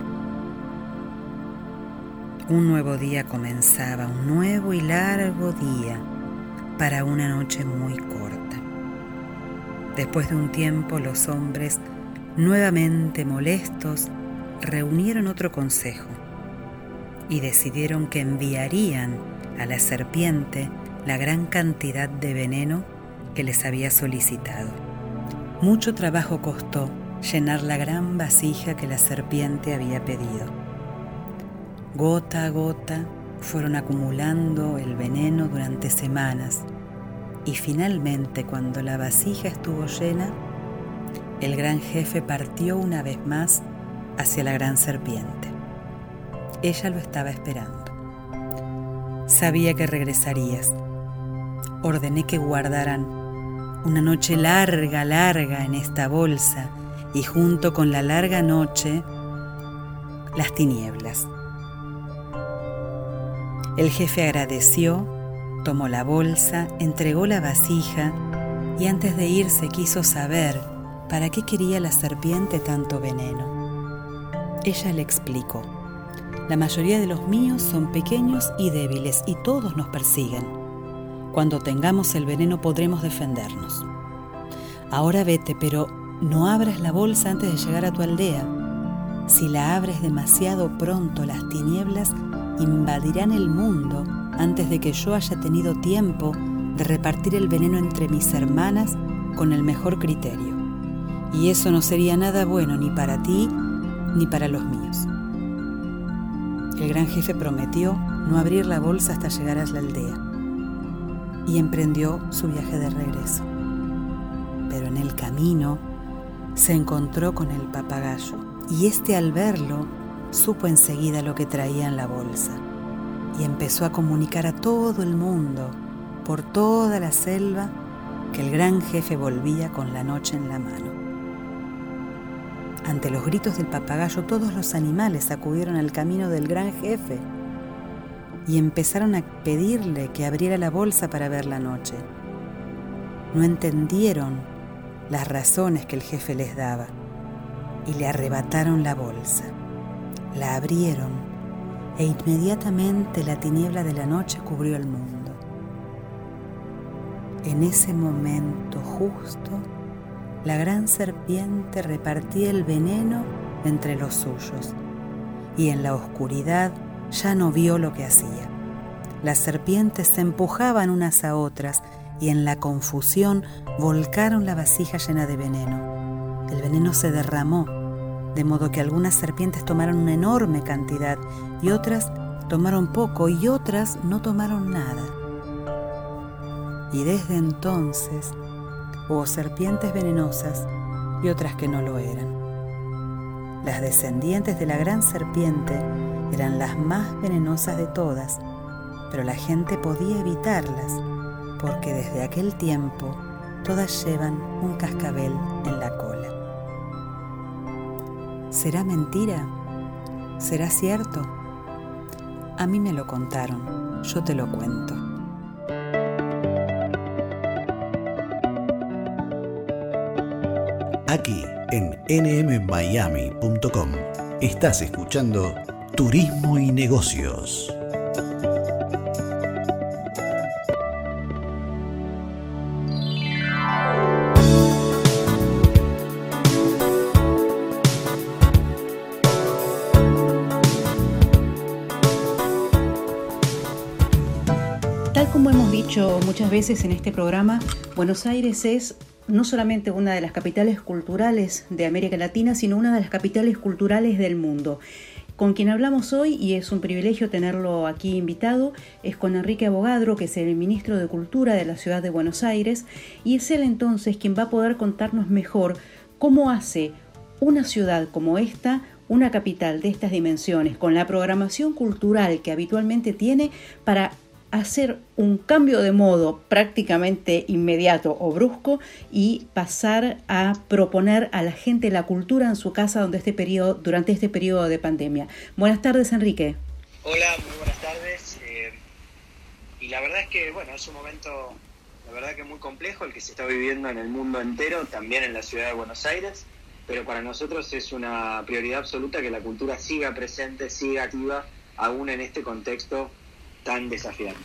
Un nuevo día comenzaba, un nuevo y largo día para una noche muy corta. Después de un tiempo los hombres, nuevamente molestos, reunieron otro consejo y decidieron que enviarían a la serpiente la gran cantidad de veneno que les había solicitado. Mucho trabajo costó llenar la gran vasija que la serpiente había pedido Gota a gota fueron acumulando el veneno durante semanas Y finalmente, cuando la vasija estuvo llena, el gran jefe partió una vez más hacia la gran serpiente. Ella lo estaba esperando. Sabía que regresarías. Ordené que guardaran una noche larga, larga en esta bolsa y junto con la larga noche, las tinieblas. El jefe agradeció, tomó la bolsa, entregó la vasija y antes de irse quiso saber para qué quería la serpiente tanto veneno. Ella le explicó, la mayoría de los míos son pequeños y débiles y todos nos persiguen. Cuando tengamos el veneno podremos defendernos. Ahora vete, pero no abras la bolsa antes de llegar a tu aldea. Si la abres demasiado pronto, las tinieblas invadirán el mundo antes de que yo haya tenido tiempo de repartir el veneno entre mis hermanas con el mejor criterio. Y eso no sería nada bueno ni para ti ni para los míos. El gran jefe prometió no abrir la bolsa hasta llegar a la aldea y emprendió su viaje de regreso. Pero en el camino se encontró con el papagayo y este al verlo supo enseguida lo que traía en la bolsa y empezó a comunicar a todo el mundo, por toda la selva, que el gran jefe volvía con la noche en la mano. Ante los gritos del papagayo todos los animales acudieron al camino del gran jefe y empezaron a pedirle que abriera la bolsa para ver la noche. No entendieron las razones que el jefe les daba y le arrebataron la bolsa. La abrieron e inmediatamente la tiniebla de la noche cubrió el mundo. En ese momento justo, la gran serpiente repartía el veneno entre los suyos y en la oscuridad ya no vio lo que hacía. Las serpientes se empujaban unas a otras y en la confusión volcaron la vasija llena de veneno. El veneno se derramó de modo que algunas serpientes tomaron una enorme cantidad y otras tomaron poco y otras no tomaron nada. Y desde entonces hubo serpientes venenosas y otras que no lo eran. Las descendientes de la gran serpiente eran las más venenosas de todas, pero la gente podía evitarlas porque desde aquel tiempo todas llevan un cascabel en la cola. ¿Será mentira? ¿Será cierto? A mí me lo contaron, yo te lo cuento. Aquí en nmmiami.com estás escuchando Turismo y Negocios. muchas veces en este programa, Buenos Aires es no solamente una de las capitales culturales de América Latina, sino una de las capitales culturales del mundo. Con quien hablamos hoy, y es un privilegio tenerlo aquí invitado, es con Enrique Abogadro, que es el ministro de Cultura de la ciudad de Buenos Aires, y es él entonces quien va a poder contarnos mejor cómo hace una ciudad como esta una capital de estas dimensiones, con la programación cultural que habitualmente tiene para hacer un cambio de modo prácticamente inmediato o brusco y pasar a proponer a la gente la cultura en su casa durante este periodo, durante este periodo de pandemia. Buenas tardes, Enrique. Hola, muy buenas tardes. Eh, y la verdad es que, bueno, es un momento, la verdad que muy complejo el que se está viviendo en el mundo entero, también en la ciudad de Buenos Aires, pero para nosotros es una prioridad absoluta que la cultura siga presente, siga activa, aún en este contexto tan desafiante.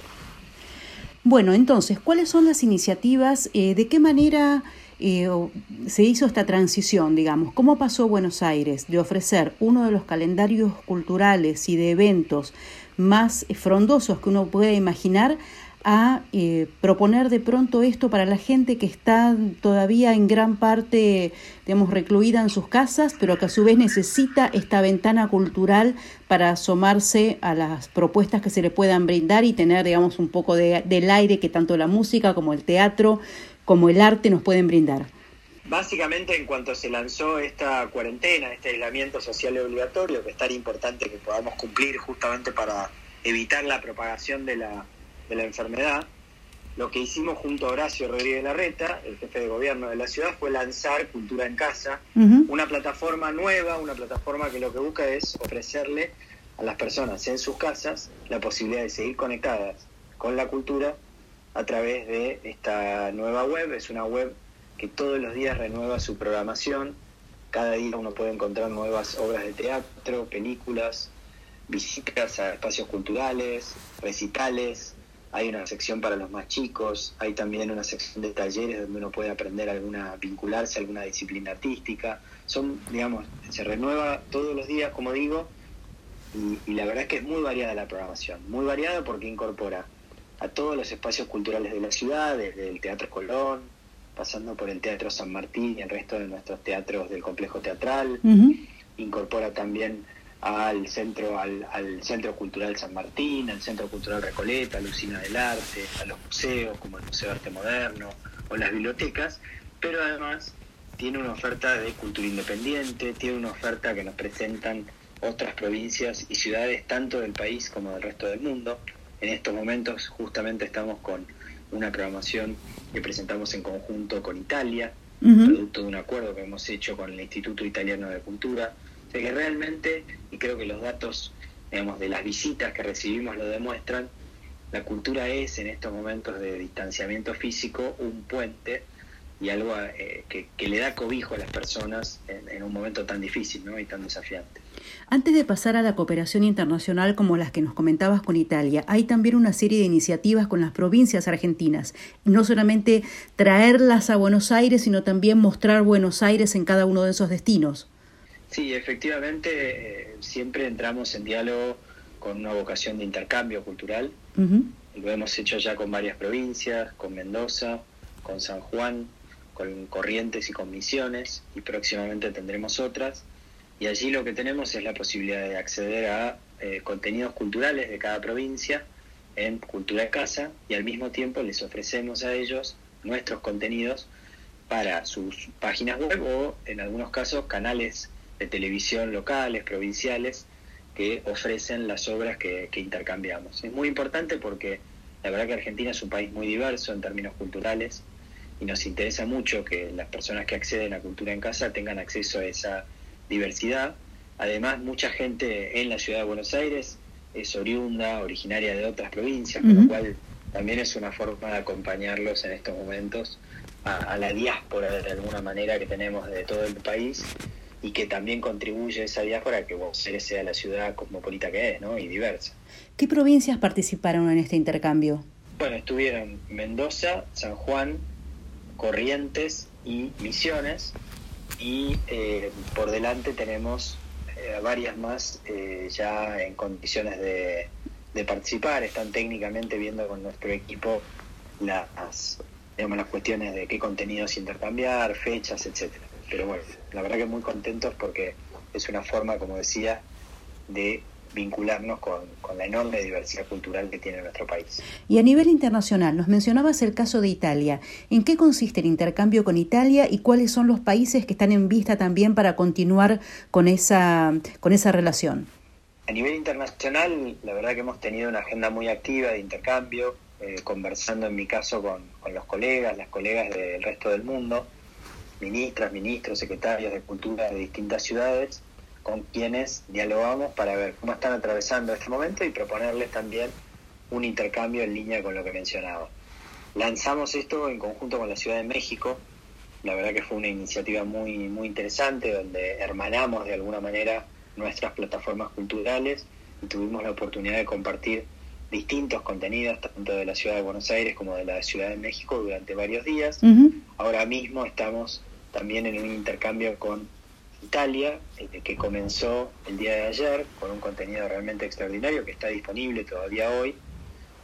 Bueno, entonces, ¿cuáles son las iniciativas? Eh, ¿De qué manera eh, se hizo esta transición, digamos? ¿Cómo pasó Buenos Aires de ofrecer uno de los calendarios culturales y de eventos más frondosos que uno puede imaginar a eh, proponer de pronto esto para la gente que está todavía en gran parte, digamos, recluida en sus casas, pero que a su vez necesita esta ventana cultural para asomarse a las propuestas que se le puedan brindar y tener, digamos, un poco de, del aire que tanto la música como el teatro como el arte nos pueden brindar. Básicamente, en cuanto se lanzó esta cuarentena, este aislamiento social obligatorio, que es tan importante que podamos cumplir justamente para evitar la propagación de la de la enfermedad, lo que hicimos junto a Horacio Rodríguez Larreta, el jefe de gobierno de la ciudad, fue lanzar Cultura en Casa, una plataforma nueva, una plataforma que lo que busca es ofrecerle a las personas en sus casas la posibilidad de seguir conectadas con la cultura a través de esta nueva web. Es una web que todos los días renueva su programación. Cada día uno puede encontrar nuevas obras de teatro, películas, visitas a espacios culturales, recitales, hay una sección para los más chicos, hay también una sección de talleres donde uno puede aprender alguna, vincularse a alguna disciplina artística. Son, digamos, se renueva todos los días, como digo, y, la verdad es que es muy variada la programación, muy variada porque incorpora a todos los espacios culturales de la ciudad, desde el Teatro Colón, pasando por el Teatro San Martín y el resto de nuestros teatros del complejo teatral, incorpora también al centro, al, Centro Cultural San Martín, al Centro Cultural Recoleta, a la Usina del Arte, a los museos como el Museo de Arte Moderno o las bibliotecas, pero además tiene una oferta de cultura independiente, tiene una oferta que nos presentan otras provincias y ciudades tanto del país como del resto del mundo. En estos momentos justamente estamos con una programación que presentamos en conjunto con Italia, producto de un acuerdo que hemos hecho con el Instituto Italiano de Cultura, que realmente, y creo que los datos digamos, de las visitas que recibimos lo demuestran, la cultura es en estos momentos de distanciamiento físico un puente y algo eh, que, le da cobijo a las personas en, un momento tan difícil ¿no? y tan desafiante. Antes de pasar a la cooperación internacional como las que nos comentabas con Italia, hay también una serie de iniciativas con las provincias argentinas. No solamente traerlas a Buenos Aires, sino también mostrar Buenos Aires en cada uno de esos destinos. Sí, efectivamente, eh, siempre entramos en diálogo con una vocación de intercambio cultural. Lo hemos hecho ya con varias provincias, con Mendoza, con San Juan, con Corrientes y con Misiones, y próximamente tendremos otras. Y allí lo que tenemos es la posibilidad de acceder a eh, contenidos culturales de cada provincia en Cultura Casa y al mismo tiempo les ofrecemos a ellos nuestros contenidos para sus páginas web o en algunos casos canales de televisión locales, provinciales, que ofrecen las obras que, intercambiamos. Es muy importante porque la verdad que Argentina es un país muy diverso en términos culturales y nos interesa mucho que las personas que acceden a Cultura en Casa tengan acceso a esa diversidad. Además, mucha gente en la ciudad de Buenos Aires es oriunda, originaria de otras provincias, con lo cual también es una forma de acompañarlos en estos momentos a, a, la diáspora de alguna manera que tenemos de todo el país y que también contribuye esa diáspora a que Buenos Aires sea la ciudad cosmopolita que es, ¿no? Y diversa. ¿Qué provincias participaron en este intercambio? Bueno, estuvieron Mendoza, San Juan, Corrientes y Misiones, y eh, por delante tenemos eh, varias más eh, ya en condiciones de, de, participar, están técnicamente viendo con nuestro equipo las, digamos, las cuestiones de qué contenidos intercambiar, fechas, etcétera pero bueno, la verdad que muy contentos porque es una forma, como decía, de vincularnos con, la enorme diversidad cultural que tiene nuestro país. Y a nivel internacional, nos mencionabas el caso de Italia. ¿En qué consiste el intercambio con Italia y cuáles son los países que están en vista también para continuar con esa, con esa relación? A nivel internacional, la verdad que hemos tenido una agenda muy activa de intercambio, eh, conversando en mi caso con, con los colegas, las colegas del resto del mundo ministras, ministros, secretarios de cultura de distintas ciudades, con quienes dialogamos para ver cómo están atravesando este momento y proponerles también un intercambio en línea con lo que mencionaba. Lanzamos esto en conjunto con la Ciudad de México, la verdad que fue una iniciativa muy, muy interesante donde hermanamos de alguna manera nuestras plataformas culturales y tuvimos la oportunidad de compartir distintos contenidos, tanto de la Ciudad de Buenos Aires como de la Ciudad de México durante varios días. Ahora mismo estamos también en un intercambio con Italia, eh, que comenzó el día de ayer con un contenido realmente extraordinario que está disponible todavía hoy,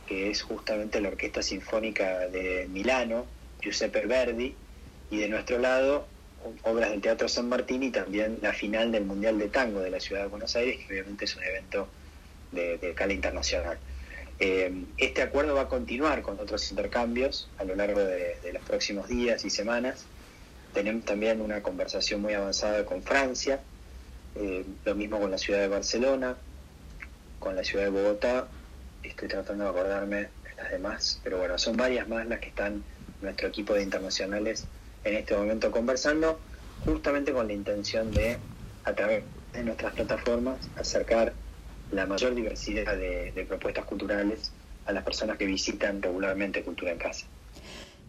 que es justamente la Orquesta Sinfónica de Milano, Giuseppe Verdi, y de nuestro lado obras del Teatro San Martín y también la final del Mundial de Tango de la Ciudad de Buenos Aires, que obviamente es un evento de, de internacional. Eh, este acuerdo va a continuar con otros intercambios a lo largo de, los próximos días y semanas. Tenemos también una conversación muy avanzada con Francia, eh, lo mismo con la ciudad de Barcelona, con la ciudad de Bogotá. Estoy tratando de acordarme de las demás, pero bueno, son varias más las que están nuestro equipo de internacionales en este momento conversando, justamente con la intención de, a través de nuestras plataformas, acercar la mayor diversidad de, propuestas culturales a las personas que visitan regularmente Cultura en Casa.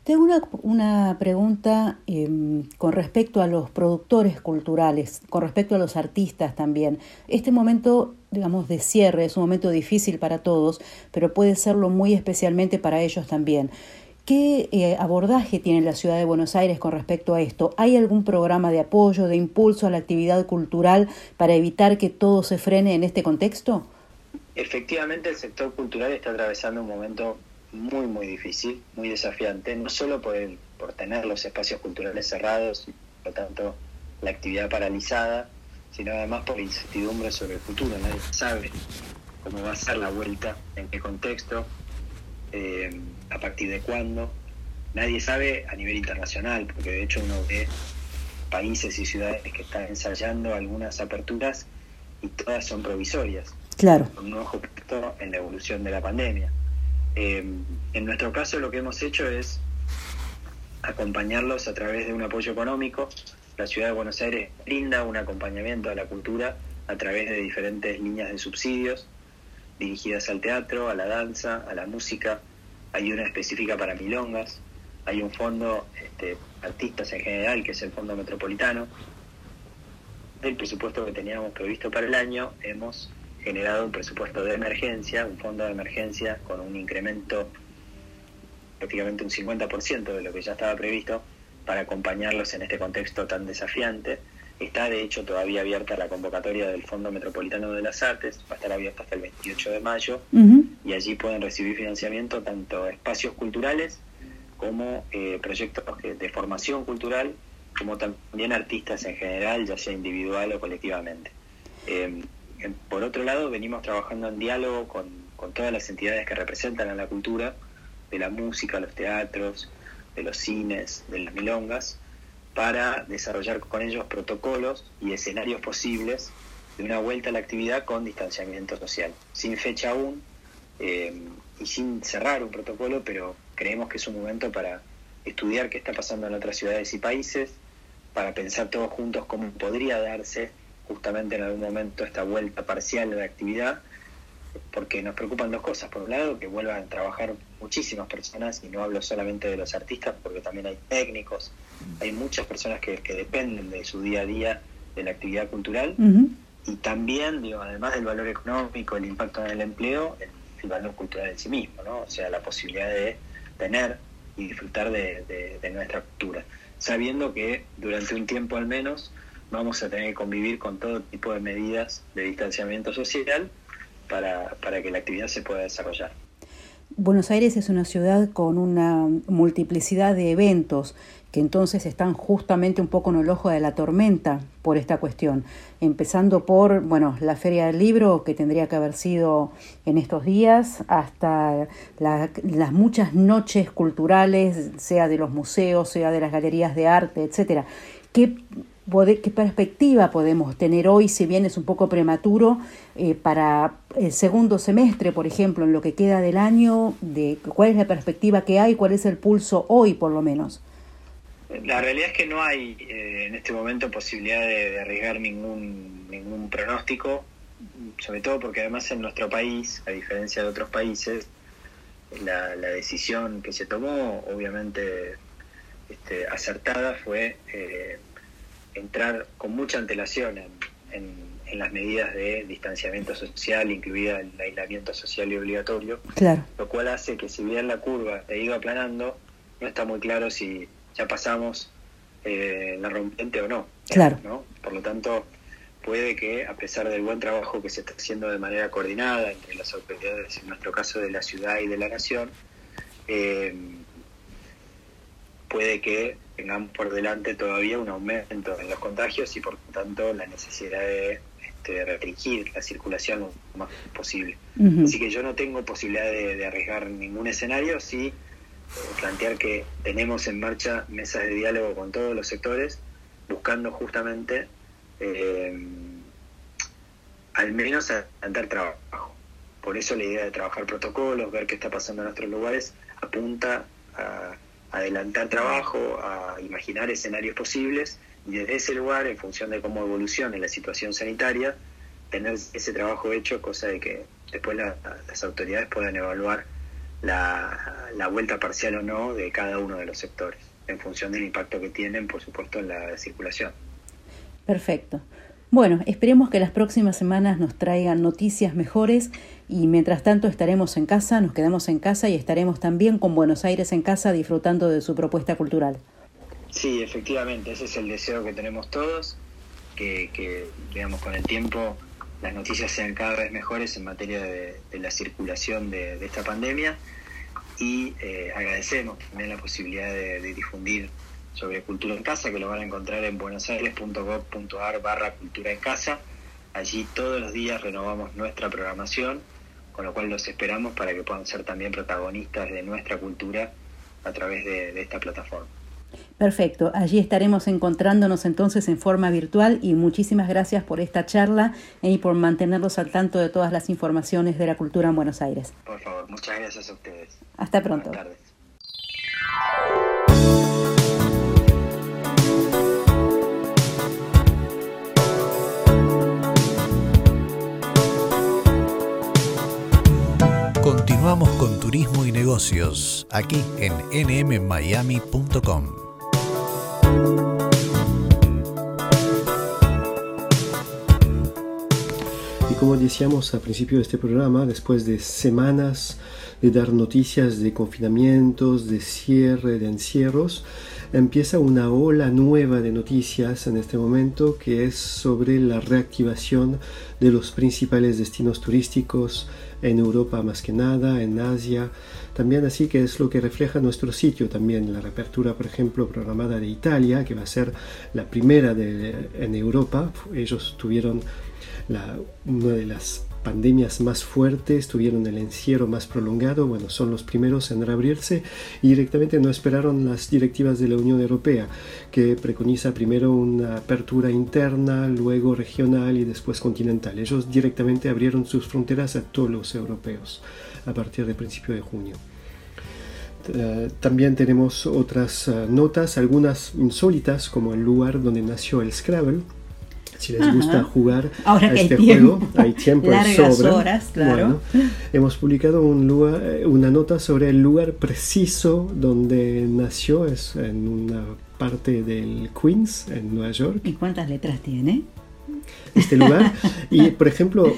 Tengo una, una pregunta em, con respecto a los productores culturales, con respecto a los artistas también. Este momento, digamos, de cierre es un momento difícil para todos, pero puede serlo muy especialmente para ellos también. ¿Qué eh, abordaje tiene la ciudad de Buenos Aires con respecto a esto? ¿Hay algún programa de apoyo, de impulso a la actividad cultural para evitar que todo se frene en este contexto? Efectivamente, el sector cultural está atravesando un momento muy, muy difícil, muy desafiante, no solo por, el, por tener los espacios culturales cerrados, por lo tanto la actividad paralizada, sino además por incertidumbre sobre el futuro. Nadie sabe cómo va a ser la vuelta, en qué contexto, eh, a partir de cuándo. Nadie sabe a nivel internacional, porque de hecho uno ve países y ciudades que están ensayando algunas aperturas y todas son provisorias. Claro. Con un ojo puesto en la evolución de la pandemia. Eh, en nuestro caso lo que hemos hecho es acompañarlos a través de un apoyo económico. La ciudad de Buenos Aires brinda un acompañamiento a la cultura a través de diferentes líneas de subsidios dirigidas al teatro, a la danza, a la música. Hay una específica para milongas. Hay un fondo, este, artistas en general, que es el Fondo Metropolitano. Del presupuesto que teníamos previsto para el año, hemos generado un presupuesto de emergencia, un fondo de emergencia con un incremento prácticamente un 50% de lo que ya estaba previsto para acompañarlos en este contexto tan desafiante Está de hecho todavía abierta la convocatoria del Fondo Metropolitano de las Artes, va a estar abierta hasta el 28 de mayo y allí pueden recibir financiamiento tanto espacios culturales como eh, proyectos de formación cultural, como también artistas en general, ya sea individual o colectivamente. Em, por otro lado, venimos trabajando en diálogo con, todas las entidades que representan a la cultura, de la música, los teatros, de los cines, de las milongas, para desarrollar con ellos protocolos y escenarios posibles de una vuelta a la actividad con distanciamiento social, sin fecha aún eh, y sin cerrar un protocolo, pero creemos que es un momento para estudiar qué está pasando en otras ciudades y países, para pensar todos juntos cómo podría darse justamente en algún momento esta vuelta parcial de la actividad porque nos preocupan dos cosas. Por un lado, que vuelvan a trabajar muchísimas personas, y no hablo solamente de los artistas, porque también hay técnicos, hay muchas personas que, dependen de su día a día de la actividad cultural, y también, digo, además del valor económico, el impacto en el empleo, el, valor cultural en sí mismo, ¿no? O sea, la posibilidad de tener y disfrutar de nuestra cultura, sabiendo que durante un tiempo al menos vamos a tener que convivir con todo tipo de medidas de distanciamiento social, para, para que la actividad se pueda desarrollar. Buenos Aires es una ciudad con una multiplicidad de eventos que entonces están justamente un poco en el ojo de la tormenta por esta cuestión. Empezando por, bueno, la Feria del Libro, que tendría que haber sido en estos días, hasta las muchas noches culturales, sea de los museos, sea de las galerías de arte, etcétera. ¿Qué qué perspectiva podemos tener hoy, si bien es un poco prematuro, eh, para el segundo semestre, por ejemplo, en lo que queda del año, de cuál es la perspectiva que hay, cuál es el pulso hoy, por lo menos. La realidad es que no hay eh, en este momento posibilidad de, arriesgar ningún, ningún pronóstico, sobre todo porque además en nuestro país, a diferencia de otros países, la, decisión que se tomó, obviamente este, acertada, fue eh, entrar con mucha antelación en, las medidas de distanciamiento social, incluida el aislamiento social y obligatorio, claro. lo cual hace que si bien la curva ha ido aplanando, no está muy claro si ya pasamos eh, la rompente o no. Claro. ¿no? Por lo tanto, puede que, a pesar del buen trabajo que se está haciendo de manera coordinada entre las autoridades, en nuestro caso de la ciudad y de la nación, eh, puede que tengamos por delante todavía un aumento en los contagios y por tanto la necesidad de este, restringir la circulación lo más posible. Así que yo no tengo posibilidad de, arriesgar ningún escenario, sí eh, plantear que tenemos en marcha mesas de diálogo con todos los sectores, buscando justamente eh, al menos adelantar trabajo. Por eso la idea de trabajar protocolos, ver qué está pasando en nuestros lugares, apunta a adelantar trabajo, a imaginar escenarios posibles y desde ese lugar, en función de cómo evolucione la situación sanitaria, tener ese trabajo hecho, cosa de que después las autoridades puedan evaluar la, la, vuelta parcial o no de cada uno de los sectores, en función del impacto que tienen, por supuesto, en la circulación. Perfecto. Bueno, esperemos que las próximas semanas nos traigan noticias mejores y mientras tanto estaremos en casa, nos quedamos en casa y estaremos también con Buenos Aires en casa disfrutando de su propuesta cultural. Sí, efectivamente, ese es el deseo que tenemos todos, que, digamos con el tiempo las noticias sean cada vez mejores en materia de, la circulación de, esta pandemia y eh, agradecemos también la posibilidad de, difundir sobre cultura en casa, que lo van a encontrar en buenosaires.gov.ar barra cultura en casa. Allí todos los días renovamos nuestra programación con lo cual los esperamos para que puedan ser también protagonistas de nuestra cultura a través de, esta plataforma. Perfecto, allí estaremos encontrándonos entonces en forma virtual y muchísimas gracias por esta charla y por mantenernos al tanto de todas las informaciones de la cultura en Buenos Aires. Por favor, muchas gracias a ustedes. Hasta pronto. Buenas tardes. Continuamos con Turismo y Negocios, aquí en nmmiami.com. Y como decíamos al principio de este programa, después de semanas de dar noticias de confinamientos, de cierre, de encierros, empieza una ola nueva de noticias en este momento que es sobre la reactivación de los principales destinos turísticos en Europa más que nada, en Asia, también así que es lo que refleja nuestro sitio también, la reapertura, por ejemplo, programada de Italia, que va a ser la primera en Europa. Ellos tuvieron una de las pandemias más fuertes, tuvieron el encierro más prolongado, bueno, son los primeros en reabrirse y directamente no esperaron las directivas de la Unión Europea, que preconiza primero una apertura interna, luego regional y después continental. Ellos directamente abrieron sus fronteras a todos los europeos a partir del principio de junio. Eh, también tenemos otras eh, notas, algunas insólitas, como el lugar donde nació el Scrabble, si les gusta jugar a este juego, hay tiempo Largas sobra. horas, claro. hemos publicado un lugar, eh, una nota sobre el lugar preciso donde nació, es en una parte del Queens, en Nueva York. ¿Y cuántas letras tiene? Este lugar. *laughs* y por ejemplo,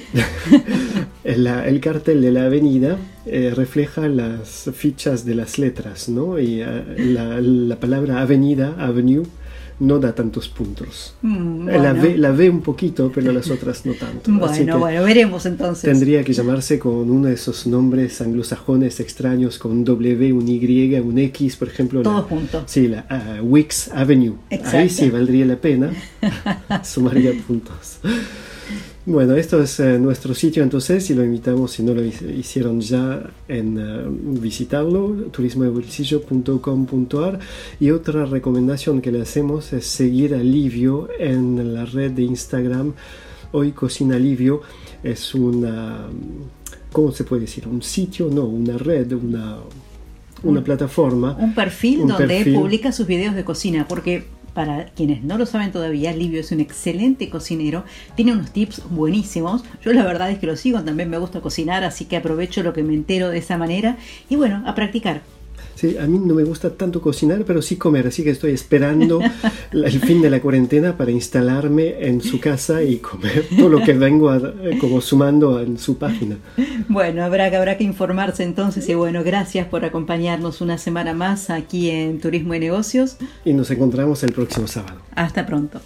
*laughs* el, cartel de la avenida eh, refleja las fichas de las letras, ¿no? Y eh, la, la palabra avenida, avenue, no da tantos puntos. Mm, la, ve, la, ve, un poquito, pero las otras no tanto. *laughs* Bueno, bueno, veremos entonces. Tendría que llamarse con uno de esos nombres anglosajones extraños, con un W, un Y, un X, por ejemplo. Todo junto. Sí, la uh, Wix Avenue. Ahí sí valdría la pena. *laughs* Sumaría puntos. Bueno, esto es eh, nuestro sitio entonces y lo invitamos si no lo hicieron ya en uh, visitarlo, turismodebolsillo.com.ar y otra recomendación que le hacemos es seguir a Livio en la red de Instagram. Hoy Cocina Livio es una, ¿cómo se puede decir? Un sitio, no, una red, una, una plataforma. Un perfil donde publica sus videos de cocina, porque para quienes no lo saben todavía, Livio es un excelente cocinero, tiene unos tips buenísimos. Yo la verdad es que lo sigo, también me gusta cocinar, así que aprovecho lo que me entero de esa manera y bueno, a practicar. Sí, a mí no me gusta tanto cocinar, pero sí comer, así que estoy esperando *laughs* el fin de la cuarentena para instalarme en su casa y comer todo lo que vengo a, eh, como sumando en su página. Bueno, habrá, habrá que informarse entonces y bueno, gracias por acompañarnos una semana más aquí en Turismo y Negocios. Y nos encontramos el próximo sábado. Hasta pronto.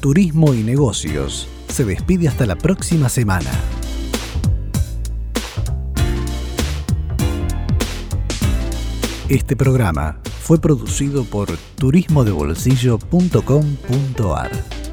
Turismo y Negocios se despide hasta la próxima semana. Este programa fue producido por turismodebolsillo.com.ar.